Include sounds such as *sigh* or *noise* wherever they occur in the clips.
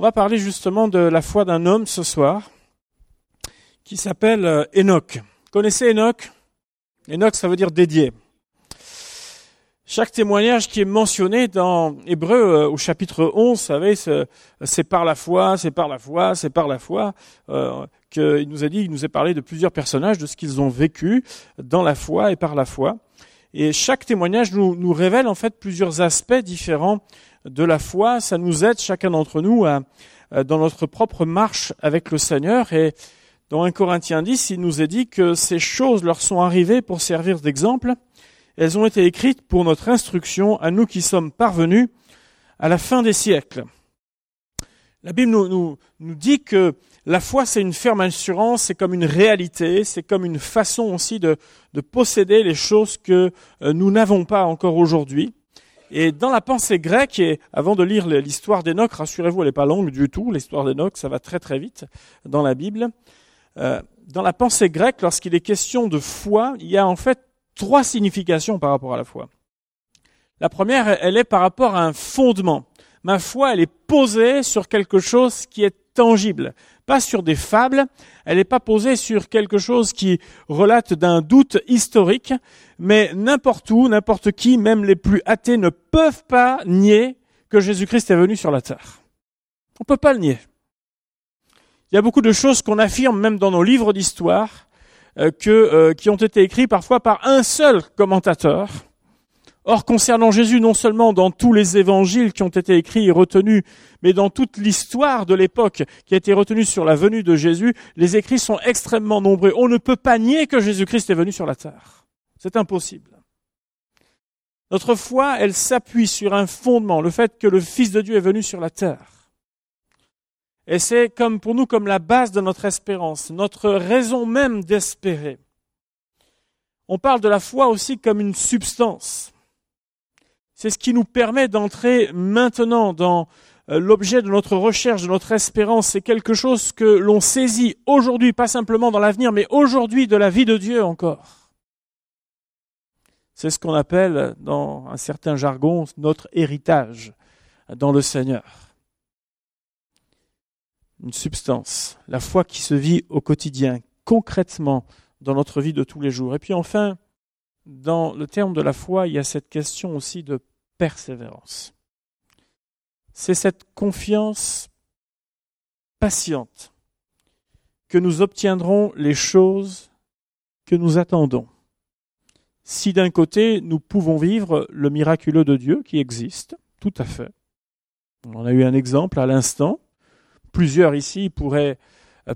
On va parler justement de la foi d'un homme ce soir qui s'appelle euh, Enoch. Connaissez Enoch? Enoch, ça veut dire dédié. Chaque témoignage qui est mentionné dans Hébreu euh, au chapitre 11, vous savez, c'est par la foi, c'est par la foi, c'est par la foi, euh, qu'il nous a dit, il nous a parlé de plusieurs personnages, de ce qu'ils ont vécu dans la foi et par la foi. Et chaque témoignage nous révèle en fait plusieurs aspects différents de la foi. Ça nous aide chacun d'entre nous à, dans notre propre marche avec le Seigneur. Et dans 1 Corinthiens 10, il nous est dit que ces choses leur sont arrivées pour servir d'exemple elles ont été écrites pour notre instruction à nous qui sommes parvenus à la fin des siècles. La Bible nous, dit que la foi, c'est une ferme assurance, c'est comme une réalité, c'est comme une façon aussi de, de posséder les choses que euh, nous n'avons pas encore aujourd'hui. Et dans la pensée grecque, et avant de lire l'histoire d'Enoch, rassurez-vous, elle n'est pas longue du tout, l'histoire d'Enoch, ça va très très vite dans la Bible. Euh, dans la pensée grecque, lorsqu'il est question de foi, il y a en fait trois significations par rapport à la foi. La première, elle est par rapport à un fondement. Ma foi, elle est posée sur quelque chose qui est tangible, pas sur des fables, elle n'est pas posée sur quelque chose qui relate d'un doute historique, mais n'importe où, n'importe qui, même les plus athées, ne peuvent pas nier que Jésus-Christ est venu sur la terre. On ne peut pas le nier. Il y a beaucoup de choses qu'on affirme même dans nos livres d'histoire, euh, euh, qui ont été écrits parfois par un seul commentateur. Or, concernant Jésus, non seulement dans tous les évangiles qui ont été écrits et retenus, mais dans toute l'histoire de l'époque qui a été retenue sur la venue de Jésus, les écrits sont extrêmement nombreux. On ne peut pas nier que Jésus-Christ est venu sur la terre. C'est impossible. Notre foi, elle s'appuie sur un fondement, le fait que le Fils de Dieu est venu sur la terre. Et c'est comme pour nous comme la base de notre espérance, notre raison même d'espérer. On parle de la foi aussi comme une substance. C'est ce qui nous permet d'entrer maintenant dans euh, l'objet de notre recherche, de notre espérance. C'est quelque chose que l'on saisit aujourd'hui, pas simplement dans l'avenir, mais aujourd'hui de la vie de Dieu encore. C'est ce qu'on appelle, dans un certain jargon, notre héritage dans le Seigneur une substance, la foi qui se vit au quotidien, concrètement dans notre vie de tous les jours. Et puis enfin, dans le terme de la foi, il y a cette question aussi de persévérance. C'est cette confiance patiente que nous obtiendrons les choses que nous attendons. Si d'un côté nous pouvons vivre le miraculeux de Dieu qui existe, tout à fait. On a eu un exemple à l'instant, Plusieurs ici pourraient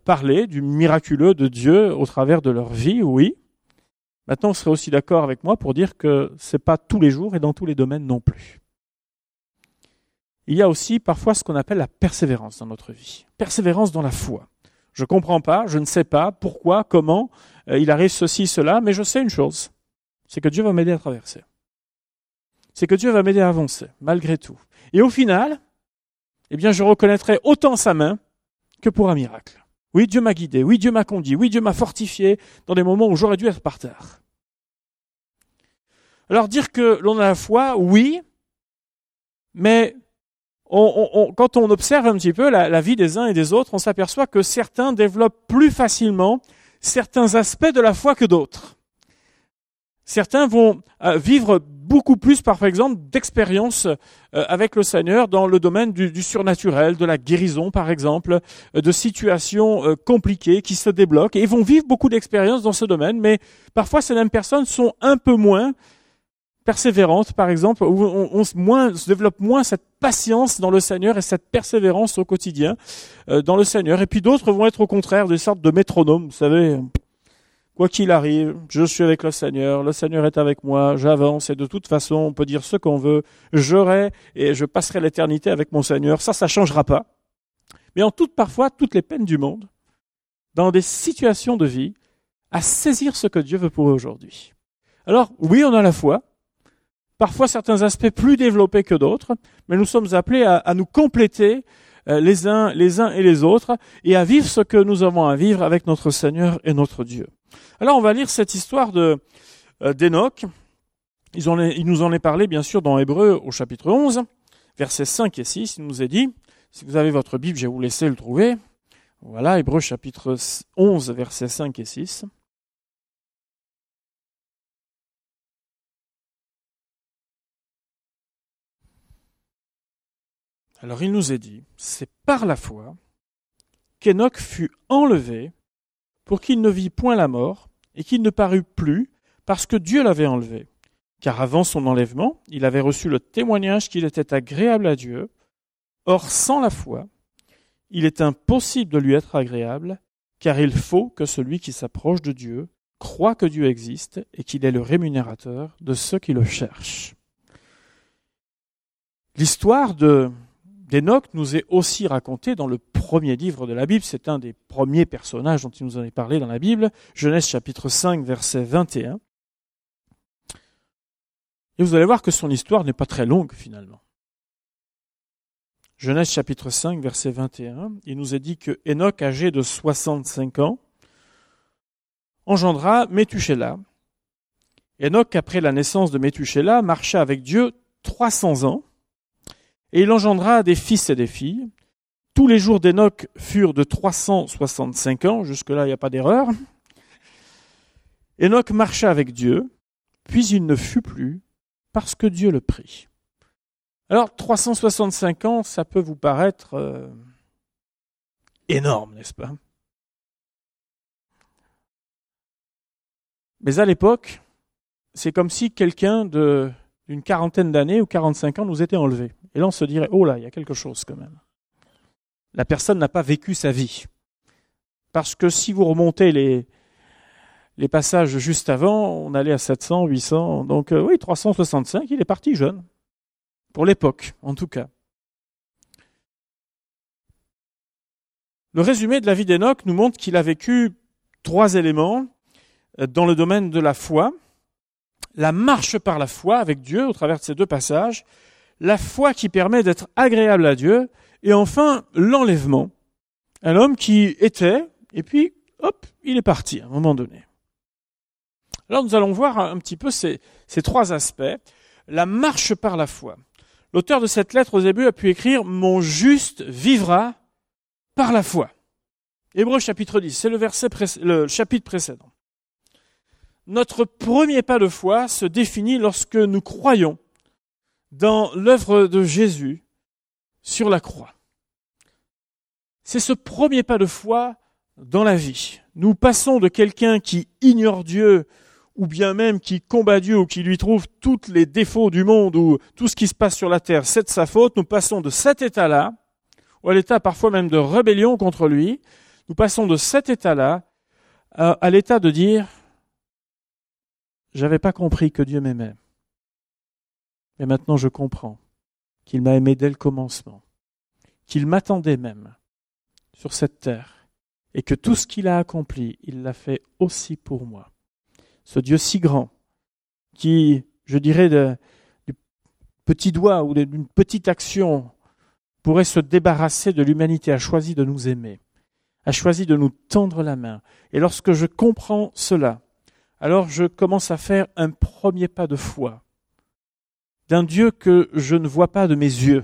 parler du miraculeux de Dieu au travers de leur vie, oui. Maintenant, on serait aussi d'accord avec moi pour dire que ce n'est pas tous les jours et dans tous les domaines non plus. Il y a aussi parfois ce qu'on appelle la persévérance dans notre vie. Persévérance dans la foi. Je ne comprends pas, je ne sais pas pourquoi, comment euh, il arrive ceci, cela, mais je sais une chose. C'est que Dieu va m'aider à traverser. C'est que Dieu va m'aider à avancer, malgré tout. Et au final, eh bien je reconnaîtrai autant sa main que pour un miracle. Oui, Dieu m'a guidé, oui, Dieu m'a conduit, oui, Dieu m'a fortifié dans des moments où j'aurais dû être par terre. Alors dire que l'on a la foi, oui, mais quand on observe un petit peu la, la vie des uns et des autres, on s'aperçoit que certains développent plus facilement certains aspects de la foi que d'autres. Certains vont euh, vivre beaucoup plus, par exemple, d'expériences euh, avec le Seigneur dans le domaine du, surnaturel, de la guérison, par exemple, euh, de situations compliquées qui se débloquent, et vont vivre beaucoup d'expériences dans ce domaine, mais parfois ces mêmes personnes sont un peu moins persévérantes, par exemple, ou on, moins, se développe moins cette patience dans le Seigneur et cette persévérance au quotidien dans le Seigneur. Et puis d'autres vont être au contraire des sortes de métronomes, vous savez, Quoi qu'il arrive, je suis avec le Seigneur, le Seigneur est avec moi, j'avance et de toute façon, on peut dire ce qu'on veut, j'aurai et je passerai l'éternité avec mon Seigneur, ça, ça changera pas. Mais en toute parfois, toutes les peines du monde, dans des situations de vie, à saisir ce que Dieu veut pour aujourd'hui. Alors, oui, on a la foi, parfois certains aspects plus développés que d'autres, mais nous sommes appelés à, à nous compléter euh, les uns, les uns et les autres, et à vivre ce que nous avons à vivre avec notre Seigneur et notre Dieu. Alors on va lire cette histoire de euh, d'Enoch. Il, nous en est parlé bien sûr dans Hébreu au chapitre 11, versets 5 et 6. Il nous est dit, Si vous avez votre Bible, je vais vous laisser le trouver. Voilà, Hébreu chapitre 11, versets 5 et 6. Alors il nous est dit, c'est par la foi qu'Enoch fut enlevé pour qu'il ne vit point la mort et qu'il ne parut plus parce que Dieu l'avait enlevé. Car avant son enlèvement, il avait reçu le témoignage qu'il était agréable à Dieu. Or, sans la foi, il est impossible de lui être agréable, car il faut que celui qui s'approche de Dieu croit que Dieu existe et qu'il est le rémunérateur de ceux qui le cherchent. L'histoire de d'Enoch nous est aussi racontée dans le premier livre de la Bible. C'est un des premiers personnages dont il nous en est parlé dans la Bible, Genèse chapitre 5, verset 21. Et vous allez voir que son histoire n'est pas très longue finalement. Genèse chapitre 5, verset 21, il nous est dit que Enoch, âgé de 65 ans, engendra Métuchéla. Enoch, après la naissance de Métuchéla, marcha avec Dieu 300 ans, et il engendra des fils et des filles. Tous les jours d'Enoch furent de 365 ans, jusque-là il n'y a pas d'erreur. Enoch marcha avec Dieu, puis il ne fut plus, parce que Dieu le prit. Alors, 365 ans, ça peut vous paraître euh, énorme, n'est-ce pas? Mais à l'époque, c'est comme si quelqu'un d'une quarantaine d'années ou 45 ans nous était enlevé. Et là, on se dirait, oh là, il y a quelque chose quand même. La personne n'a pas vécu sa vie. Parce que si vous remontez les, passages juste avant, on allait à 700, 800, donc euh, oui, 365, il est parti jeune. Pour l'époque, en tout cas. Le résumé de la vie d'Enoch nous montre qu'il a vécu trois éléments euh, dans le domaine de la foi. La marche par la foi avec Dieu au travers de ces deux passages, la foi qui permet d'être agréable à Dieu, et enfin l'enlèvement. Un homme qui était, et puis, hop, il est parti à un moment donné. Alors nous allons voir un petit peu ces, trois aspects. La marche par la foi. L'auteur de cette lettre aux Hébreux a pu écrire Mon juste vivra par la foi. Hébreux chapitre 10, c'est le, verset le chapitre précédent. Notre premier pas de foi se définit lorsque nous croyons dans l'œuvre de Jésus sur la croix. C'est ce premier pas de foi dans la vie. Nous passons de quelqu'un qui ignore Dieu ou bien même qui combat Dieu ou qui lui trouve tous les défauts du monde ou tout ce qui se passe sur la terre, c'est de sa faute, nous passons de cet état-là, ou à l'état parfois même de rébellion contre lui, nous passons de cet état-là à, à l'état de dire, j'avais pas compris que Dieu m'aimait. Mais maintenant je comprends qu'il m'a aimé dès le commencement, qu'il m'attendait même sur cette terre, et que tout ce qu'il a accompli, il l'a fait aussi pour moi ce Dieu si grand, qui, je dirais, du petit doigt ou d'une petite action pourrait se débarrasser de l'humanité, a choisi de nous aimer, a choisi de nous tendre la main. Et lorsque je comprends cela, alors je commence à faire un premier pas de foi d'un Dieu que je ne vois pas de mes yeux.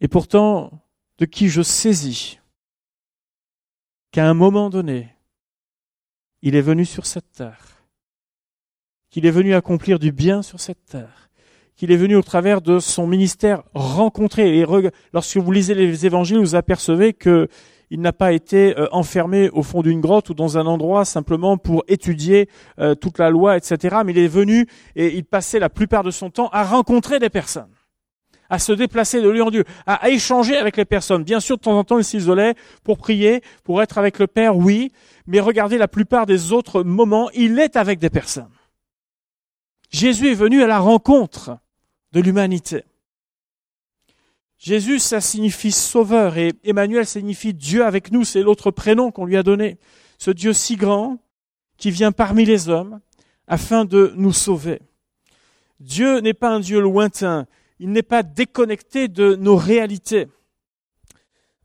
Et pourtant, de qui je saisis qu'à un moment donné, il est venu sur cette terre, qu'il est venu accomplir du bien sur cette terre, qu'il est venu au travers de son ministère rencontrer. Et lorsque vous lisez les évangiles, vous apercevez que il n'a pas été euh, enfermé au fond d'une grotte ou dans un endroit simplement pour étudier euh, toute la loi, etc. Mais il est venu et il passait la plupart de son temps à rencontrer des personnes à se déplacer de lieu en lieu, à, échanger avec les personnes. Bien sûr, de temps en temps, il s'isolait pour prier, pour être avec le Père, oui, mais regardez la plupart des autres moments, il est avec des personnes. Jésus est venu à la rencontre de l'humanité. Jésus, ça signifie sauveur et Emmanuel signifie Dieu avec nous, c'est l'autre prénom qu'on lui a donné. Ce Dieu si grand qui vient parmi les hommes afin de nous sauver. Dieu n'est pas un Dieu lointain, il n'est pas déconnecté de nos réalités.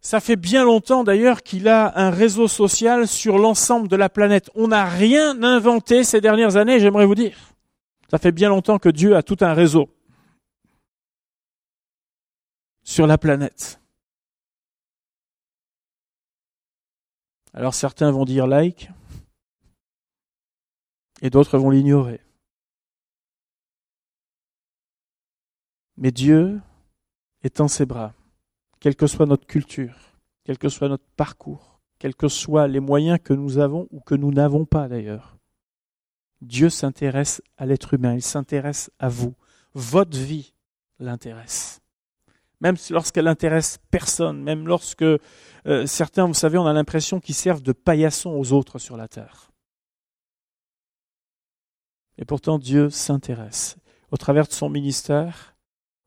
Ça fait bien longtemps d'ailleurs qu'il a un réseau social sur l'ensemble de la planète. On n'a rien inventé ces dernières années, j'aimerais vous dire. Ça fait bien longtemps que Dieu a tout un réseau. Sur la planète. Alors certains vont dire like et d'autres vont l'ignorer. Mais Dieu étend ses bras, quelle que soit notre culture, quel que soit notre parcours, quels que soient les moyens que nous avons ou que nous n'avons pas d'ailleurs. Dieu s'intéresse à l'être humain, il s'intéresse à vous. Votre vie l'intéresse. Même lorsqu'elle intéresse personne, même lorsque euh, certains, vous savez, on a l'impression qu'ils servent de paillassons aux autres sur la terre. Et pourtant, Dieu s'intéresse. Au travers de son ministère,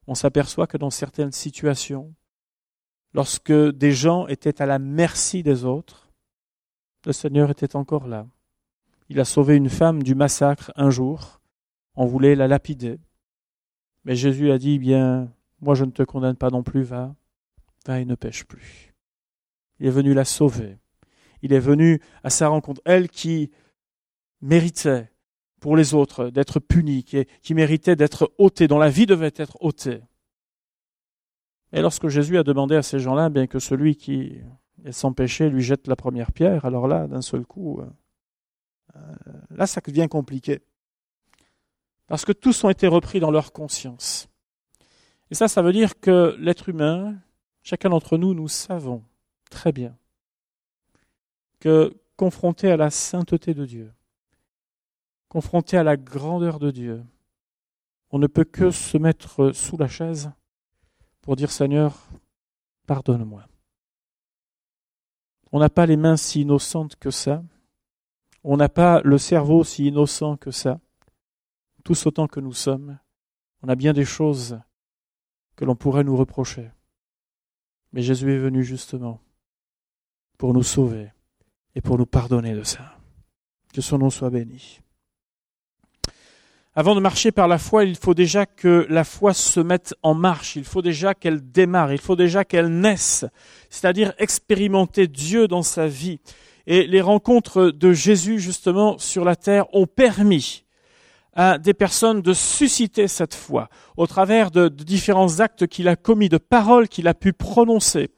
on s'aperçoit que dans certaines situations, lorsque des gens étaient à la merci des autres, le Seigneur était encore là. Il a sauvé une femme du massacre un jour. On voulait la lapider. Mais Jésus a dit, bien, moi je ne te condamne pas non plus, va, va et ne pêche plus. Il est venu la sauver. Il est venu à sa rencontre. Elle qui méritait pour les autres d'être punie, qui, méritait d'être ôtée, dont la vie devait être ôtée. Et lorsque Jésus a demandé à ces gens-là, bien que celui qui est sans péché lui jette la première pierre, alors là, d'un seul coup, euh, là, ça devient compliqué. Parce que tous ont été repris dans leur conscience. Et ça, ça veut dire que l'être humain, chacun d'entre nous, nous savons très bien que confronté à la sainteté de Dieu, confronté à la grandeur de Dieu, on ne peut que se mettre sous la chaise pour dire Seigneur, pardonne-moi. On n'a pas les mains si innocentes que ça, on n'a pas le cerveau si innocent que ça, tous autant que nous sommes, on a bien des choses que l'on pourrait nous reprocher. Mais Jésus est venu justement pour nous sauver et pour nous pardonner de ça. Que son nom soit béni. Avant de marcher par la foi, il faut déjà que la foi se mette en marche, il faut déjà qu'elle démarre, il faut déjà qu'elle naisse, c'est-à-dire expérimenter Dieu dans sa vie. Et les rencontres de Jésus justement sur la terre ont permis à des personnes de susciter cette foi au travers de, différents actes qu'il a commis, de paroles qu'il a pu prononcer.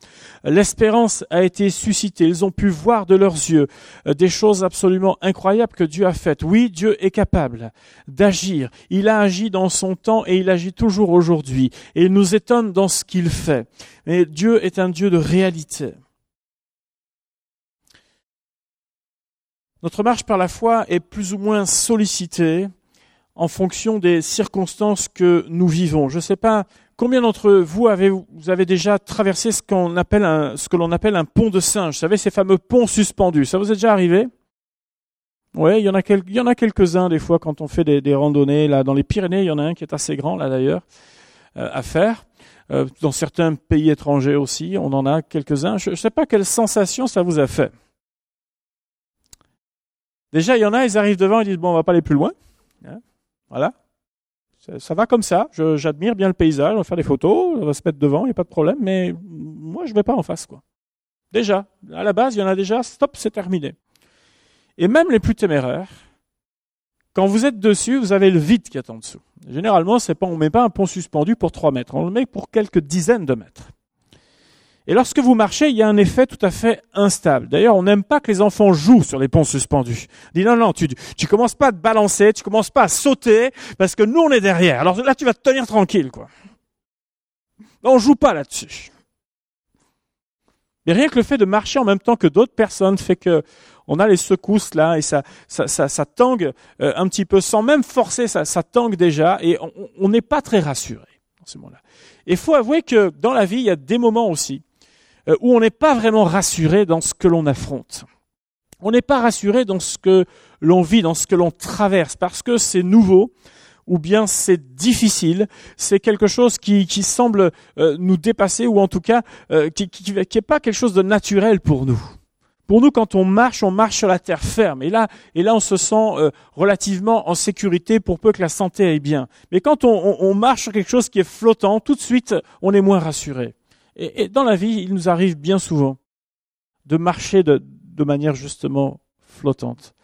L'espérance a été suscitée. Ils ont pu voir de leurs yeux euh, des choses absolument incroyables que Dieu a faites. Oui, Dieu est capable d'agir. Il a agi dans son temps et il agit toujours aujourd'hui. Et il nous étonne dans ce qu'il fait. Mais Dieu est un Dieu de réalité. Notre marche par la foi est plus ou moins sollicitée en fonction des circonstances que nous vivons. Je ne sais pas combien d'entre vous avez, déjà traversé ce qu'on appelle un, que l'on appelle un pont de singe? Vous savez, ces fameux ponts suspendus. Ça vous est déjà arrivé? Oui, il y en a quelques-uns des fois quand on fait des, randonnées là dans les Pyrénées. Il y en a un qui est assez grand là d'ailleurs euh, à faire. Euh, dans certains pays étrangers aussi, on en a quelques-uns. Je ne sais pas quelle sensation ça vous a fait. Déjà, il y en a, ils arrivent devant, ils disent bon, on va pas aller plus loin. Voilà. Ça, va comme ça. J'admire bien le paysage. On va faire des photos. On va se mettre devant. Il n'y a pas de problème. Mais moi, je ne vais pas en face, quoi. Déjà. À la base, il y en a déjà. Stop, c'est terminé. Et même les plus téméraires, quand vous êtes dessus, vous avez le vide qui est en dessous. Généralement, c'est pas, on met pas un pont suspendu pour 3 mètres. On le met pour quelques dizaines de mètres. Et lorsque vous marchez, il y a un effet tout à fait instable. D'ailleurs, on n'aime pas que les enfants jouent sur les ponts suspendus. On dit non, non, tu, tu commences pas à te balancer, tu commences pas à sauter, parce que nous, on est derrière. Alors là, tu vas te tenir tranquille, quoi. On joue pas là-dessus. Mais rien que le fait de marcher en même temps que d'autres personnes fait que on a les secousses là et ça, ça, tangue euh, un petit peu sans même forcer, ça, tangue déjà et on n'est pas très rassuré dans ce moment-là. Et faut avouer que dans la vie, il y a des moments aussi où on n'est pas vraiment rassuré dans ce que l'on affronte. On n'est pas rassuré dans ce que l'on vit, dans ce que l'on traverse, parce que c'est nouveau, ou bien c'est difficile, c'est quelque chose qui, semble euh, nous dépasser, ou en tout cas euh, qui n'est pas quelque chose de naturel pour nous. Pour nous, quand on marche, on marche sur la terre ferme. Et là, et là on se sent relativement en sécurité pour peu que la santé aille bien. Mais quand on marche sur quelque chose qui est flottant, tout de suite, on est moins rassuré. Et, dans la vie, il nous arrive bien souvent de marcher de, manière justement flottante.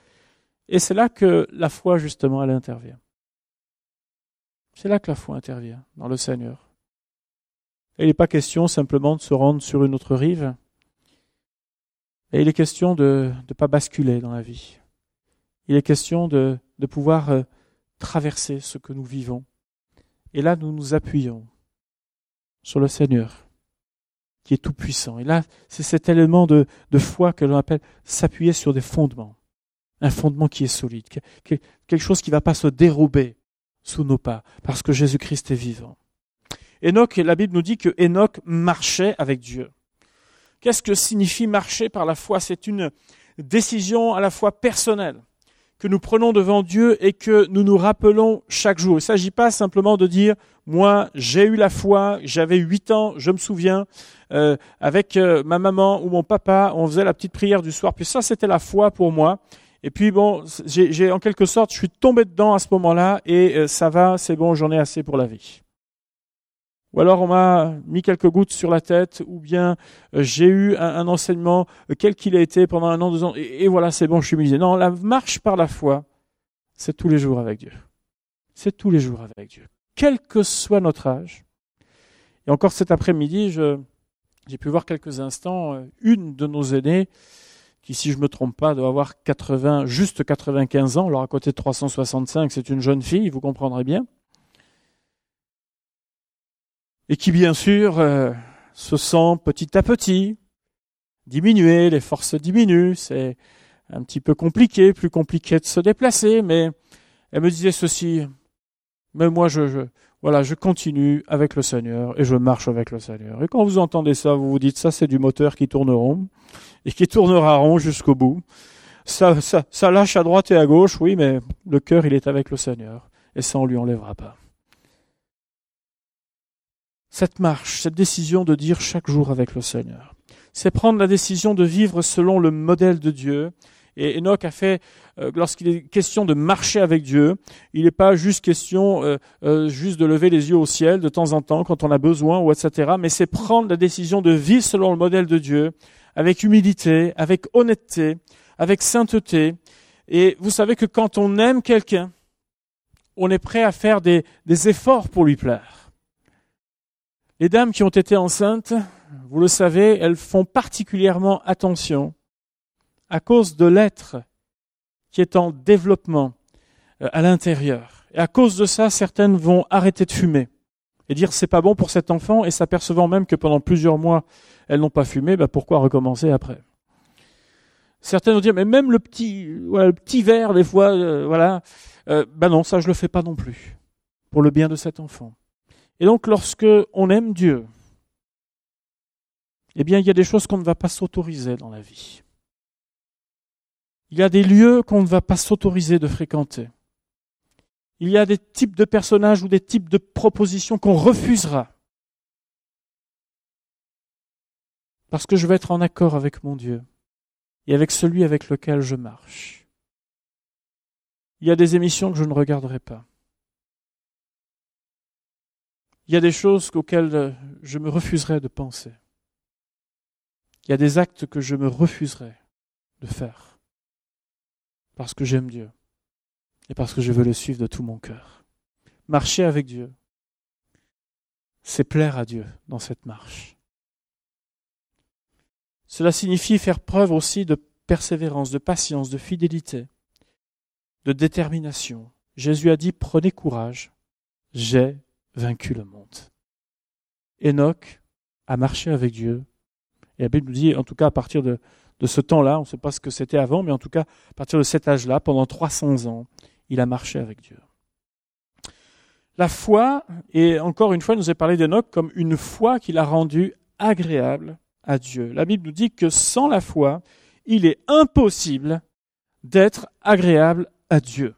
Et c'est là que la foi, justement, elle intervient. C'est là que la foi intervient, dans le Seigneur. il n'est pas question simplement de se rendre sur une autre rive. Et il est question de ne pas basculer dans la vie. Il est question de, de pouvoir euh, traverser ce que nous vivons. Et là, nous nous appuyons sur le Seigneur, qui est tout-puissant. Et là, c'est cet élément de, de foi que l'on appelle s'appuyer sur des fondements. Un fondement qui est solide, quelque chose qui ne va pas se dérober sous nos pas, parce que Jésus-Christ est vivant. Enoch, la Bible nous dit que Enoch marchait avec Dieu. Qu'est-ce que signifie marcher par la foi? C'est une décision à la fois personnelle que nous prenons devant Dieu et que nous nous rappelons chaque jour. Il ne s'agit pas simplement de dire, moi j'ai eu la foi, j'avais huit ans, je me souviens, euh, avec euh, ma maman ou mon papa, on faisait la petite prière du soir, puis ça c'était la foi pour moi. Et puis bon, j'ai en quelque sorte, je suis tombé dedans à ce moment-là et euh, ça va, c'est bon, j'en ai assez pour la vie ou alors on m'a mis quelques gouttes sur la tête, ou bien euh, j'ai eu un, enseignement, euh, quel qu'il a été pendant un an, deux ans, et, voilà, c'est bon, je suis misé. Non, la marche par la foi, c'est tous les jours avec Dieu. C'est tous les jours avec Dieu. Quel que soit notre âge. Et encore cet après-midi, j'ai pu voir quelques instants euh, une de nos aînés, qui, si je ne me trompe pas, doit avoir 80, juste 95 ans, alors à côté de 365, c'est une jeune fille, vous comprendrez bien et qui bien sûr euh, se sent petit à petit diminuer, les forces diminuent, c'est un petit peu compliqué, plus compliqué de se déplacer, mais elle me disait ceci, mais moi je, je, voilà, je continue avec le Seigneur et je marche avec le Seigneur. Et quand vous entendez ça, vous vous dites ça c'est du moteur qui tourne rond et qui tournera rond jusqu'au bout. Ça, ça, ça lâche à droite et à gauche, oui, mais le cœur il est avec le Seigneur et ça on lui enlèvera pas cette marche, cette décision de dire chaque jour avec le Seigneur. C'est prendre la décision de vivre selon le modèle de Dieu. Et Enoch a fait, euh, lorsqu'il est question de marcher avec Dieu, il n'est pas juste question euh, euh, juste de lever les yeux au ciel de temps en temps quand on a besoin ou etc. Mais c'est prendre la décision de vivre selon le modèle de Dieu, avec humilité, avec honnêteté, avec sainteté. Et vous savez que quand on aime quelqu'un, on est prêt à faire des efforts pour lui plaire. Les dames qui ont été enceintes, vous le savez, elles font particulièrement attention à cause de l'être qui est en développement euh, à l'intérieur. Et à cause de ça, certaines vont arrêter de fumer et dire c'est pas bon pour cet enfant et s'apercevant même que pendant plusieurs mois elles n'ont pas fumé, bah pourquoi recommencer après? Certaines vont dire mais même le petit, le petit verre des fois, euh, voilà, ben non ça je le fais pas non plus pour le bien de cet enfant. Et donc lorsque on aime Dieu, eh bien il y a des choses qu'on ne va pas s'autoriser dans la vie. Il y a des lieux qu'on ne va pas s'autoriser de fréquenter. Il y a des types de personnages ou des types de propositions qu'on refusera. Parce que je vais être en accord avec mon Dieu et avec celui avec lequel je marche. Il y a des émissions que je ne regarderai pas. Il y a des choses auxquelles euh, je me refuserais de penser. Il y a des actes que je me refuserais de faire. Parce que j'aime Dieu. Et parce que je veux le suivre de tout mon cœur. Marcher avec Dieu, c'est plaire à Dieu dans cette marche. Cela signifie faire preuve aussi de persévérance, de patience, de fidélité, de détermination. Jésus a dit, prenez courage, j'ai vaincu le monde. Enoch a marché avec Dieu. Et la Bible nous dit, en tout cas à partir de, ce temps-là, on ne sait pas ce que c'était avant, mais en tout cas à partir de cet âge-là, pendant 300 ans, il a marché avec Dieu. La foi, et encore une fois, il nous a parlé d'Enoch comme une foi qu'il a rendue agréable à Dieu. La Bible nous dit que sans la foi, il est impossible d'être agréable à Dieu.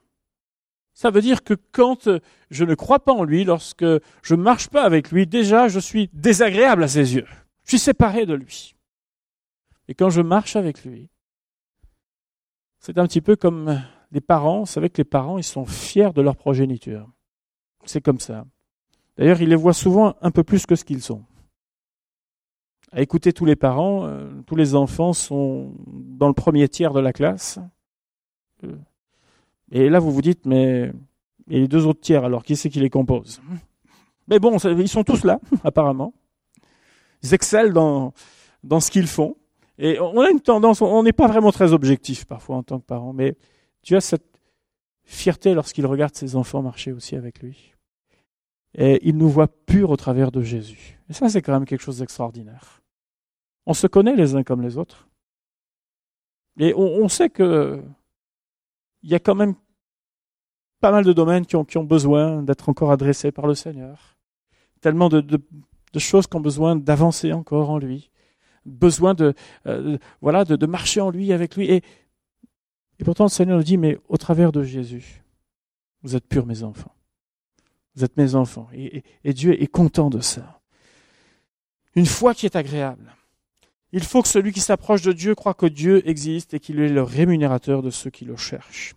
Ça veut dire que quand euh, je ne crois pas en lui, lorsque je ne marche pas avec lui, déjà je suis désagréable à ses yeux. Je suis séparé de lui. Et quand je marche avec lui, c'est un petit peu comme les parents. Vous savez que les parents, ils sont fiers de leur progéniture. C'est comme ça. D'ailleurs, ils les voient souvent un peu plus que ce qu'ils sont. À écouter tous les parents, euh, tous les enfants sont dans le premier tiers de la classe. Et là, vous vous dites, mais et les deux autres tiers, alors qui c'est qui les compose? Mais bon, ils sont tous là, *laughs* apparemment. excellent dans, dans ce qu'ils font. Et on a une tendance, on n'est pas vraiment très objectif parfois en tant que parent, mais tu as cette fierté lorsqu'il regarde ses enfants marcher aussi avec lui. Et il nous voit purs au travers de Jésus. Et ça, c'est quand même quelque chose d'extraordinaire. On se connaît les uns comme les autres. Et on, sait que il y a quand même pas mal de domaines qui ont, qui ont besoin d'être encore adressés par le Seigneur. Tellement de, de, choses qui ont besoin d'avancer encore en lui. Besoin de, euh, voilà, de, de, marcher en lui, avec lui. Et, et pourtant, le Seigneur nous dit, mais au travers de Jésus, vous êtes purs, mes enfants. Vous êtes mes enfants. Et, et Dieu est content de ça. Une foi qui est agréable. Il faut que celui qui s'approche de Dieu croit que Dieu existe et qu'il est le rémunérateur de ceux qui le cherchent.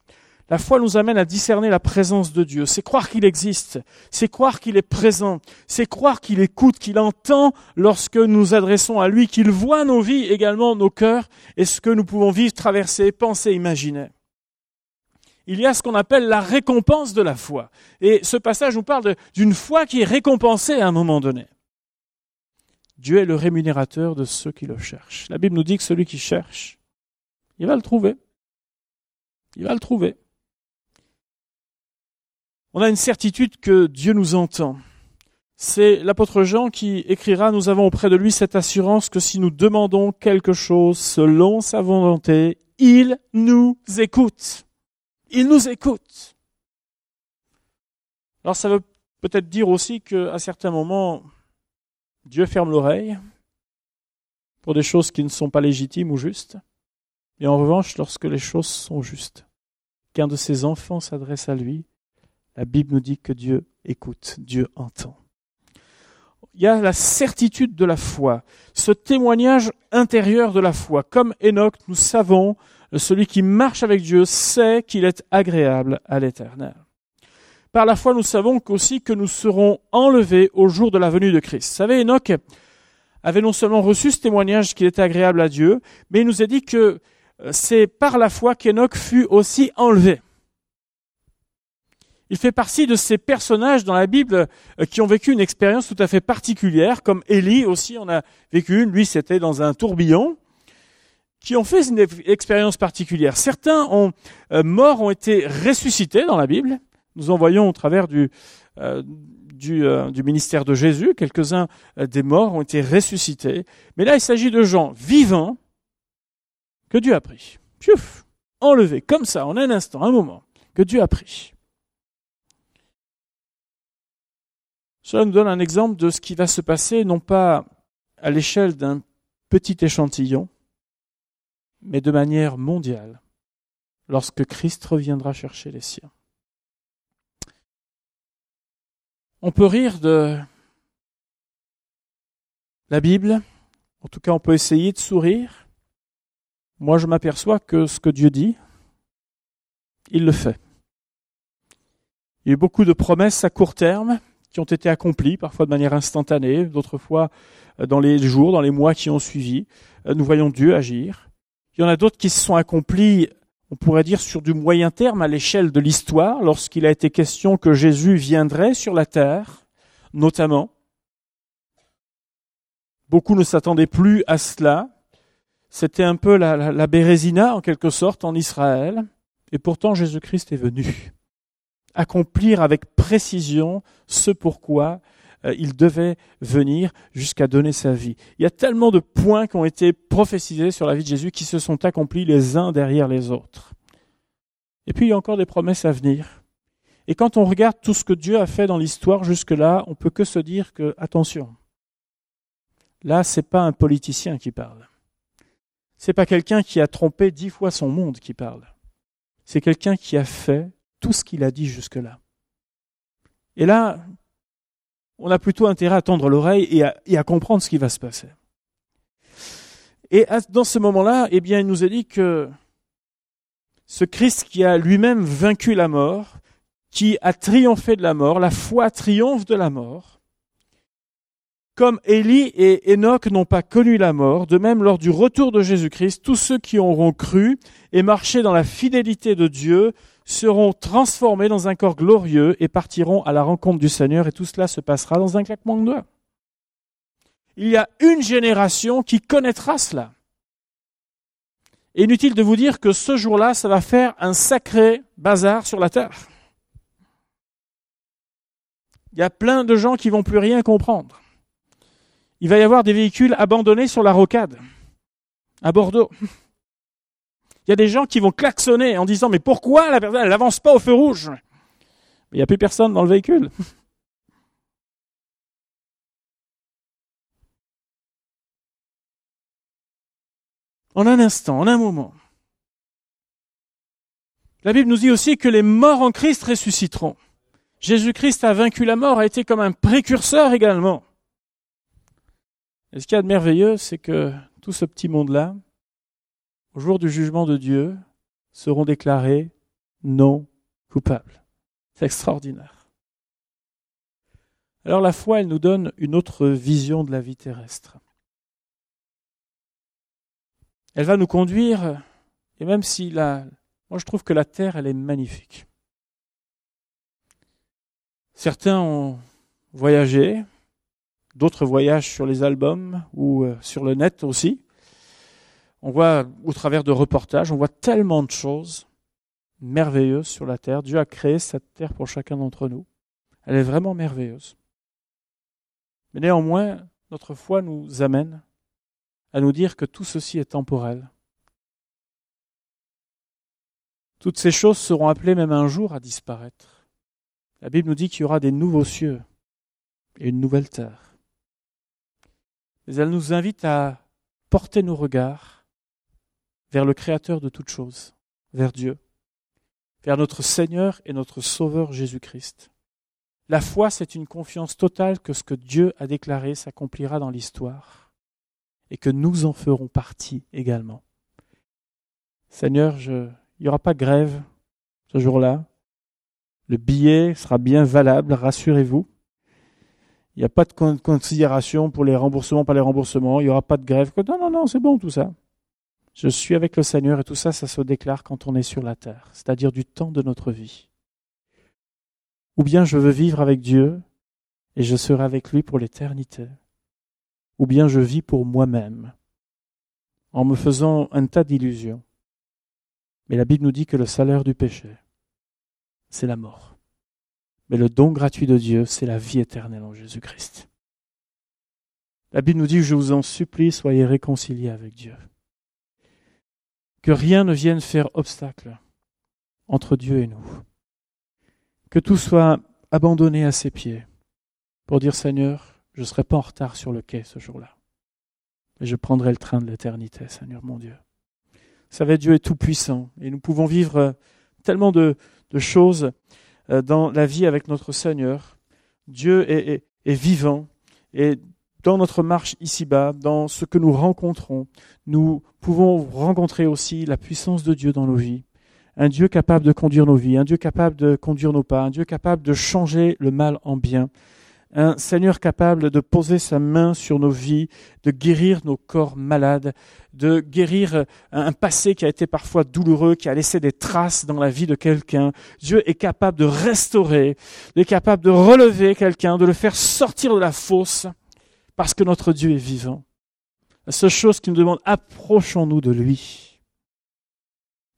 La foi nous amène à discerner la présence de Dieu. C'est croire qu'il existe. C'est croire qu'il est présent. C'est croire qu'il écoute, qu'il entend lorsque nous adressons à lui, qu'il voit nos vies également, nos cœurs et ce que nous pouvons vivre, traverser, penser, imaginer. Il y a ce qu'on appelle la récompense de la foi. Et ce passage nous parle d'une foi qui est récompensée à un moment donné. Dieu est le rémunérateur de ceux qui le cherchent. La Bible nous dit que celui qui cherche, il va le trouver. Il va le trouver. On a une certitude que Dieu nous entend. C'est l'apôtre Jean qui écrira, nous avons auprès de lui cette assurance que si nous demandons quelque chose selon sa volonté, il nous écoute. Il nous écoute. Alors ça veut peut-être dire aussi qu'à certains moments, Dieu ferme l'oreille pour des choses qui ne sont pas légitimes ou justes. Et en revanche, lorsque les choses sont justes, qu'un de ses enfants s'adresse à lui, la Bible nous dit que Dieu écoute, Dieu entend. Il y a la certitude de la foi, ce témoignage intérieur de la foi. Comme Enoch, nous savons, celui qui marche avec Dieu sait qu'il est agréable à l'éternel. Par la foi, nous savons aussi que nous serons enlevés au jour de la venue de Christ. Vous savez, Enoch avait non seulement reçu ce témoignage qu'il était agréable à Dieu, mais il nous a dit que euh, c'est par la foi qu'Enoch fut aussi enlevé. Il fait partie de ces personnages dans la Bible euh, qui ont vécu une expérience tout à fait particulière, comme Élie aussi en a vécu une. Lui, c'était dans un tourbillon qui ont fait une expérience particulière. Certains ont, euh, morts ont été ressuscités dans la Bible, nous en voyons au travers du, euh, euh, ministère de Jésus, quelques-uns euh, des morts ont été ressuscités. Mais là, il s'agit de gens vivants que Dieu a pris. Piouf, enlevés, comme ça, en un instant, un moment, que Dieu a pris. Cela nous donne un exemple de ce qui va se passer, non pas à l'échelle d'un petit échantillon, mais de manière mondiale, lorsque Christ reviendra chercher les siens. On peut rire de la Bible, en tout cas on peut essayer de sourire. Moi je m'aperçois que ce que Dieu dit, il le fait. Il y a eu beaucoup de promesses à court terme qui ont été accomplies, parfois de manière instantanée, d'autres fois euh, dans les jours, dans les mois qui ont suivi. Euh, nous voyons Dieu agir. Il y en a d'autres qui se sont accomplies on pourrait dire sur du moyen terme à l'échelle de l'histoire, lorsqu'il a été question que Jésus viendrait sur la terre, notamment. Beaucoup ne s'attendaient plus à cela. C'était un peu la, la, Bérésina, en quelque sorte, en Israël. Et pourtant, Jésus-Christ est venu accomplir avec précision ce pourquoi il devait venir jusqu'à donner sa vie. Il y a tellement de points qui ont été prophétisés sur la vie de Jésus qui se sont accomplis les uns derrière les autres. Et puis il y a encore des promesses à venir. Et quand on regarde tout ce que Dieu a fait dans l'histoire jusque-là, on peut que se dire que, attention, là, c'est pas un politicien qui parle. C'est pas quelqu'un qui a trompé dix fois son monde qui parle. C'est quelqu'un qui a fait tout ce qu'il a dit jusque-là. Et là, on a plutôt intérêt à tendre l'oreille et à, comprendre ce qui va se passer. Et dans ce moment-là, eh bien, il nous a dit que ce Christ qui a lui-même vaincu la mort, qui a triomphé de la mort, la foi triomphe de la mort. Comme Élie et Enoch n'ont pas connu la mort, de même lors du retour de Jésus-Christ, tous ceux qui auront cru et marché dans la fidélité de Dieu seront transformés dans un corps glorieux et partiront à la rencontre du Seigneur et tout cela se passera dans un claquement de doigts. il y a une génération qui connaîtra cela. Inutile de vous dire que ce jour-là, ça va faire un sacré bazar sur la terre. Il y a plein de gens qui vont plus rien comprendre. Il va y avoir des véhicules abandonnés sur la rocade, à Bordeaux. Il y a des gens qui vont klaxonner en disant mais pourquoi la personne n'avance pas au feu rouge? Il n'y a plus personne dans le véhicule. *laughs* En un instant, en un moment. La Bible nous dit aussi que les morts en Christ ressusciteront. Jésus-Christ a vaincu la mort, a été comme un précurseur également. Et ce qu'il y a de merveilleux, c'est que tout ce petit monde-là, au jour du jugement de Dieu, seront déclarés non coupables. C'est extraordinaire. Alors la foi, elle nous donne une autre vision de la vie terrestre. Elle va nous conduire, et même si la, moi je trouve que la terre, elle est magnifique. Certains ont voyagé, d'autres voyagent sur les albums ou euh, sur le net aussi. On voit au travers de reportages, on voit tellement de choses merveilleuses sur la terre. Dieu a créé cette terre pour chacun d'entre nous. Elle est vraiment merveilleuse. Mais néanmoins, notre foi nous amène à nous dire que tout ceci est temporel. Toutes ces choses seront appelées même un jour à disparaître. La Bible nous dit qu'il y aura des nouveaux cieux et une nouvelle terre. Mais elle nous invite à porter nos regards vers le Créateur de toutes choses, vers Dieu, vers notre Seigneur et notre Sauveur Jésus-Christ. La foi, c'est une confiance totale que ce que Dieu a déclaré s'accomplira dans l'histoire et que nous en ferons partie également. Seigneur, je, il n'y aura pas de grève ce jour-là. Le billet sera bien valable, rassurez-vous. Il n'y a pas de considération pour les remboursements, pas les remboursements. Il n'y aura pas de grève. Non, non, non, c'est bon tout ça. Je suis avec le Seigneur et tout ça, ça se déclare quand on est sur la terre, c'est-à-dire du temps de notre vie. Ou bien je veux vivre avec Dieu et je serai avec lui pour l'éternité. Ou bien je vis pour moi-même en me faisant un tas d'illusions. Mais la Bible nous dit que le salaire du péché, c'est la mort. Mais le don gratuit de Dieu, c'est la vie éternelle en Jésus-Christ. La Bible nous dit, je vous en supplie, soyez réconciliés avec Dieu que rien ne vienne faire obstacle entre Dieu et nous. Que tout soit abandonné à ses pieds pour dire Seigneur, je ne serai pas en retard sur le quai ce jour-là. Et je prendrai le train de l'éternité, Seigneur mon Dieu. Vous savez, Dieu est tout puissant et nous pouvons vivre tellement de, choses euh, dans la vie avec notre Seigneur. Dieu est vivant et dans notre marche ici-bas, dans ce que nous rencontrons, nous pouvons rencontrer aussi la puissance de Dieu dans nos vies. Un Dieu capable de conduire nos vies, un Dieu capable de conduire nos pas, un Dieu capable de changer le mal en bien, un Seigneur capable de poser sa main sur nos vies, de guérir nos corps malades, de guérir un passé qui a été parfois douloureux, qui a laissé des traces dans la vie de quelqu'un. Dieu est capable de restaurer, il est capable de relever quelqu'un, de le faire sortir de la fosse parce que notre Dieu est vivant. La seule chose qui nous demande, approchons-nous de lui.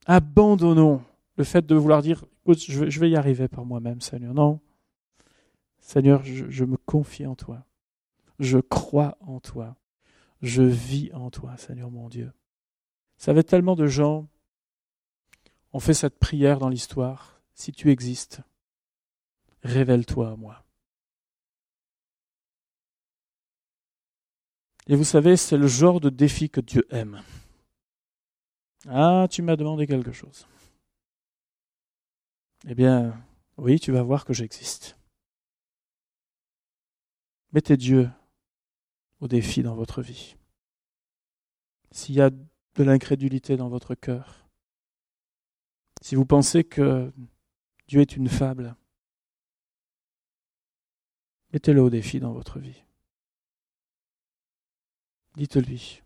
Abandonnons le fait de vouloir dire, écoute, je vais y arriver par moi-même, Seigneur. Non. Seigneur, je, me confie en toi. Je crois en toi. Je vis en toi, Seigneur mon Dieu. Ça savez, tellement de gens ont fait cette prière dans l'histoire. Si tu existes, révèle-toi à moi. Et vous savez, c'est le genre de défi que Dieu aime. Ah, tu m'as demandé quelque chose. Eh bien, oui, tu vas voir que j'existe. Mettez Dieu au défi dans votre vie. S'il y a de l'incrédulité dans votre cœur, si vous pensez que Dieu est une fable, mettez-le au défi dans votre vie. Dites-lui,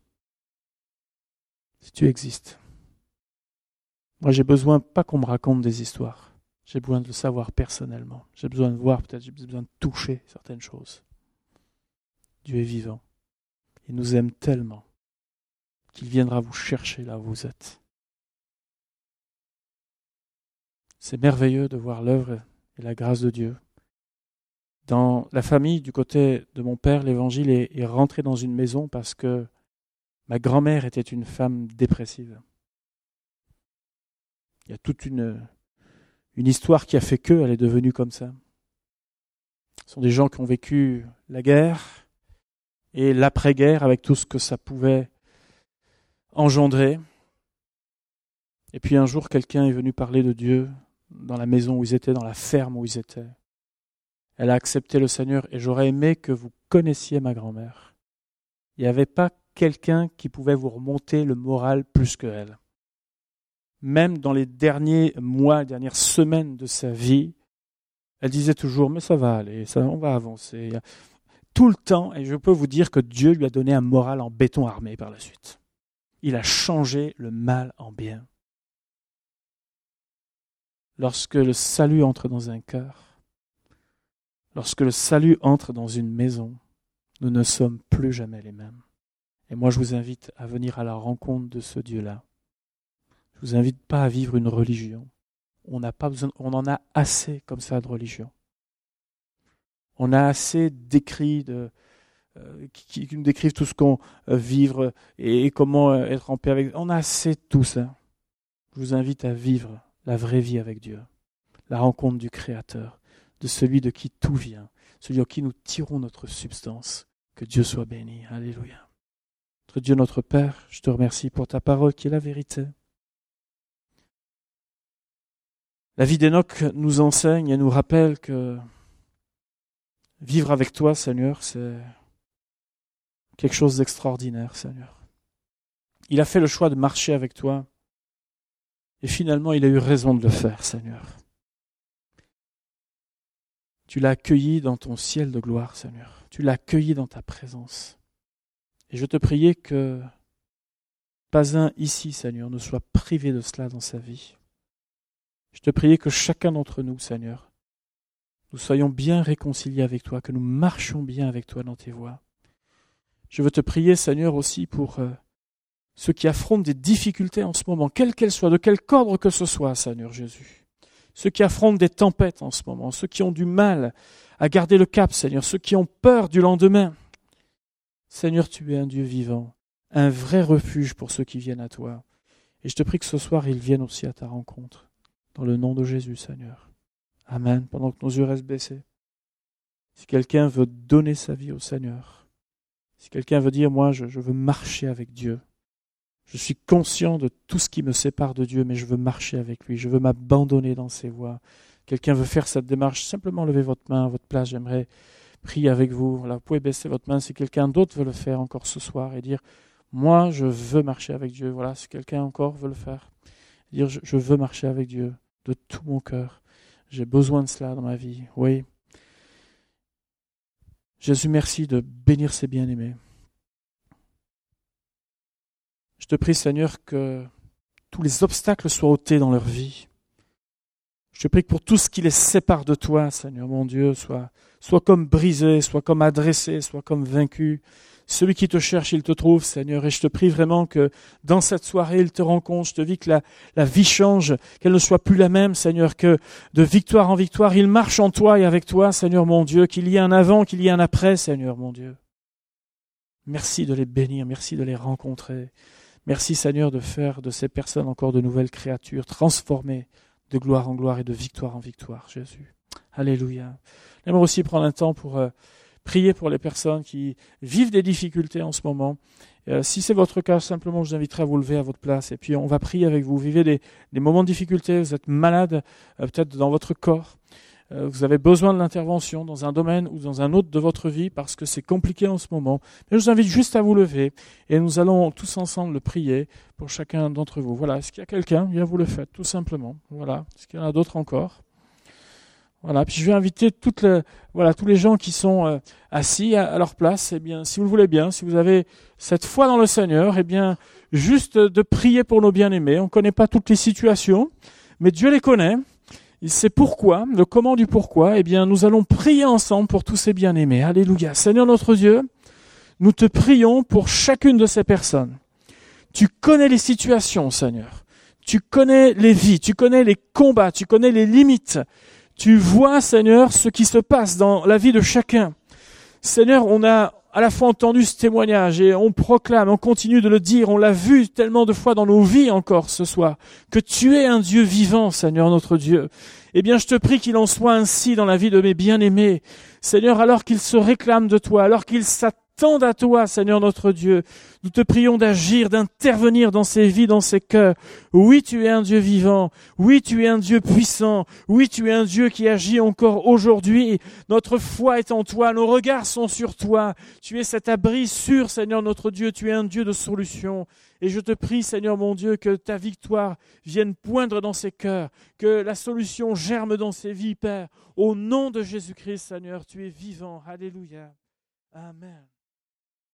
si tu existes. Moi, j'ai besoin pas qu'on me raconte des histoires. J'ai besoin de le savoir personnellement. J'ai besoin de voir, peut-être j'ai besoin de toucher certaines choses. Dieu est vivant. Il nous aime tellement qu'il viendra vous chercher là où vous êtes. C'est merveilleux de voir l'œuvre et la grâce de Dieu. Dans la famille, du côté de mon père, l'évangile est, rentré dans une maison parce que ma grand-mère était une femme dépressive. Il y a toute une, une histoire qui a fait que elle est devenue comme ça. Ce sont des gens qui ont vécu la guerre et l'après-guerre avec tout ce que ça pouvait engendrer. Et puis un jour, quelqu'un est venu parler de Dieu dans la maison où ils étaient, dans la ferme où ils étaient. Elle a accepté le Seigneur et j'aurais aimé que vous connaissiez ma grand-mère. Il n'y avait pas quelqu'un qui pouvait vous remonter le moral plus que elle. Même dans les derniers mois, les dernières semaines de sa vie, elle disait toujours, mais ça va aller, ça, on va avancer. Tout le temps, et je peux vous dire que Dieu lui a donné un moral en béton armé par la suite. Il a changé le mal en bien. Lorsque le salut entre dans un cœur, lorsque le salut entre dans une maison, nous ne sommes plus jamais les mêmes. Et moi, je vous invite à venir à la rencontre de ce Dieu-là. Je vous invite pas à vivre une religion. On n'a pas besoin, on en a assez comme ça de religion. On a assez d'écrits euh, qui, nous décrivent tout ce qu'on euh, vivre et, comment euh, être en paix avec. On a assez de tout ça. Je vous invite à vivre la vraie vie avec Dieu, la rencontre du Créateur, de celui de qui tout vient, celui en qui nous tirons notre substance. Que Dieu soit béni. Alléluia. Notre Dieu, notre Père, je te remercie pour ta parole qui est la vérité. La vie d'Enoch nous enseigne et nous rappelle que vivre avec toi, Seigneur, c'est quelque chose d'extraordinaire, Seigneur. Il a fait le choix de marcher avec toi. Et finalement, il a eu raison de le faire, Seigneur. Tu l'as accueilli dans ton ciel de gloire, Seigneur. Tu l'as accueilli dans ta présence. Et je te priais que pas un ici, Seigneur, ne soit privé de cela dans sa vie. Je te priais que chacun d'entre nous, Seigneur, nous soyons bien réconciliés avec toi, que nous marchions bien avec toi dans tes voies. Je veux te prier, Seigneur, aussi pour euh, ceux qui affrontent des difficultés en ce moment, quelles qu'elles soient, de quel ordre que ce soit, Seigneur Jésus. Ceux qui affrontent des tempêtes en ce moment, ceux qui ont du mal à garder le cap, Seigneur, ceux qui ont peur du lendemain. Seigneur, tu es un Dieu vivant, un vrai refuge pour ceux qui viennent à toi. Et je te prie que ce soir, ils viennent aussi à ta rencontre. Dans le nom de Jésus, Seigneur. Amen. Pendant que nos yeux restent baissés. Si quelqu'un veut donner sa vie au Seigneur, si quelqu'un veut dire, moi, je, veux marcher avec Dieu, je suis conscient de tout ce qui me sépare de Dieu, mais je veux marcher avec lui, je veux m'abandonner dans ses voies. Quelqu'un veut faire cette démarche, simplement levez votre main à votre place, j'aimerais prier avec vous. vous pouvez baisser votre main si quelqu'un d'autre veut le faire encore ce soir et dire, moi, je veux marcher avec Dieu. Voilà, si quelqu'un encore veut le faire, dire, je veux marcher avec Dieu de tout mon cœur. J'ai besoin de cela dans ma vie. Oui, Jésus, merci de bénir ces bien-aimés. Je te prie, Seigneur, que tous les obstacles soient ôtés dans leur vie. Je te prie que pour tout ce qui les sépare de toi, Seigneur mon Dieu, soit, comme brisé, soit comme adressé, soit comme vaincu. Celui qui te cherche, il te trouve, Seigneur. Et je te prie vraiment que dans cette soirée, il te rencontre. Je te dis que la vie change, qu'elle ne soit plus la même, Seigneur, que de victoire en victoire, il marche en toi et avec toi, Seigneur mon Dieu, qu'il y ait un avant, qu'il y ait un après, Seigneur mon Dieu. Merci de les bénir, merci de les rencontrer. Merci, Seigneur, de faire de ces personnes encore de nouvelles créatures, transformées de gloire en gloire et de victoire en victoire, Jésus. Alléluia. J'aimerais aussi prendre un temps pour... Euh, prier pour les personnes qui vivent des difficultés en ce moment. Euh, si c'est votre cas, simplement, je vous inviterai à vous lever à votre place et puis on va prier avec vous. Vivez des, moments de difficulté, vous êtes malade, euh, peut-être dans votre corps. Euh, vous avez besoin de l'intervention dans un domaine ou dans un autre de votre vie parce que c'est compliqué en ce moment. Mais je vous invite juste à vous lever et nous allons tous ensemble le prier pour chacun d'entre vous. Voilà, est-ce qu'il y a quelqu'un? Bien, vous le faites, tout simplement. Voilà, est-ce qu'il y en a d'autres encore? Voilà. Puis je vais inviter toutes les, voilà, tous les gens qui sont euh, assis à, leur place. Eh bien, si vous le voulez bien, si vous avez cette foi dans le Seigneur, eh bien, juste de prier pour nos bien-aimés. On ne connaît pas toutes les situations, mais Dieu les connaît. Il sait pourquoi, le comment du pourquoi. Eh bien, nous allons prier ensemble pour tous ces bien-aimés. Alléluia. Seigneur notre Dieu, nous te prions pour chacune de ces personnes. Tu connais les situations, Seigneur. Tu connais les vies, tu connais les combats, tu connais les limites. Tu vois, Seigneur, ce qui se passe dans la vie de chacun. Seigneur, on a à la fois entendu ce témoignage et on proclame, on continue de le dire, on l'a vu tellement de fois dans nos vies encore ce soir, que tu es un Dieu vivant, Seigneur notre Dieu. Eh bien, je te prie qu'il en soit ainsi dans la vie de mes bien-aimés. Seigneur, alors qu'ils se réclament de toi, alors qu'ils s'attendent à toi, Seigneur notre Dieu, nous te prions d'agir, d'intervenir dans ces vies, dans ces cœurs. Oui, tu es un Dieu vivant. Oui, tu es un Dieu puissant. Oui, tu es un Dieu qui agit encore aujourd'hui. Notre foi est en toi. Nos regards sont sur toi. Tu es cet abri sûr, Seigneur notre Dieu. Tu es un Dieu de solution. Et je te prie, Seigneur mon Dieu, que ta victoire vienne poindre dans ces cœurs, que la solution germe dans ces vies, Père. Au nom de Jésus-Christ, Seigneur, tu es vivant. Alléluia. Amen.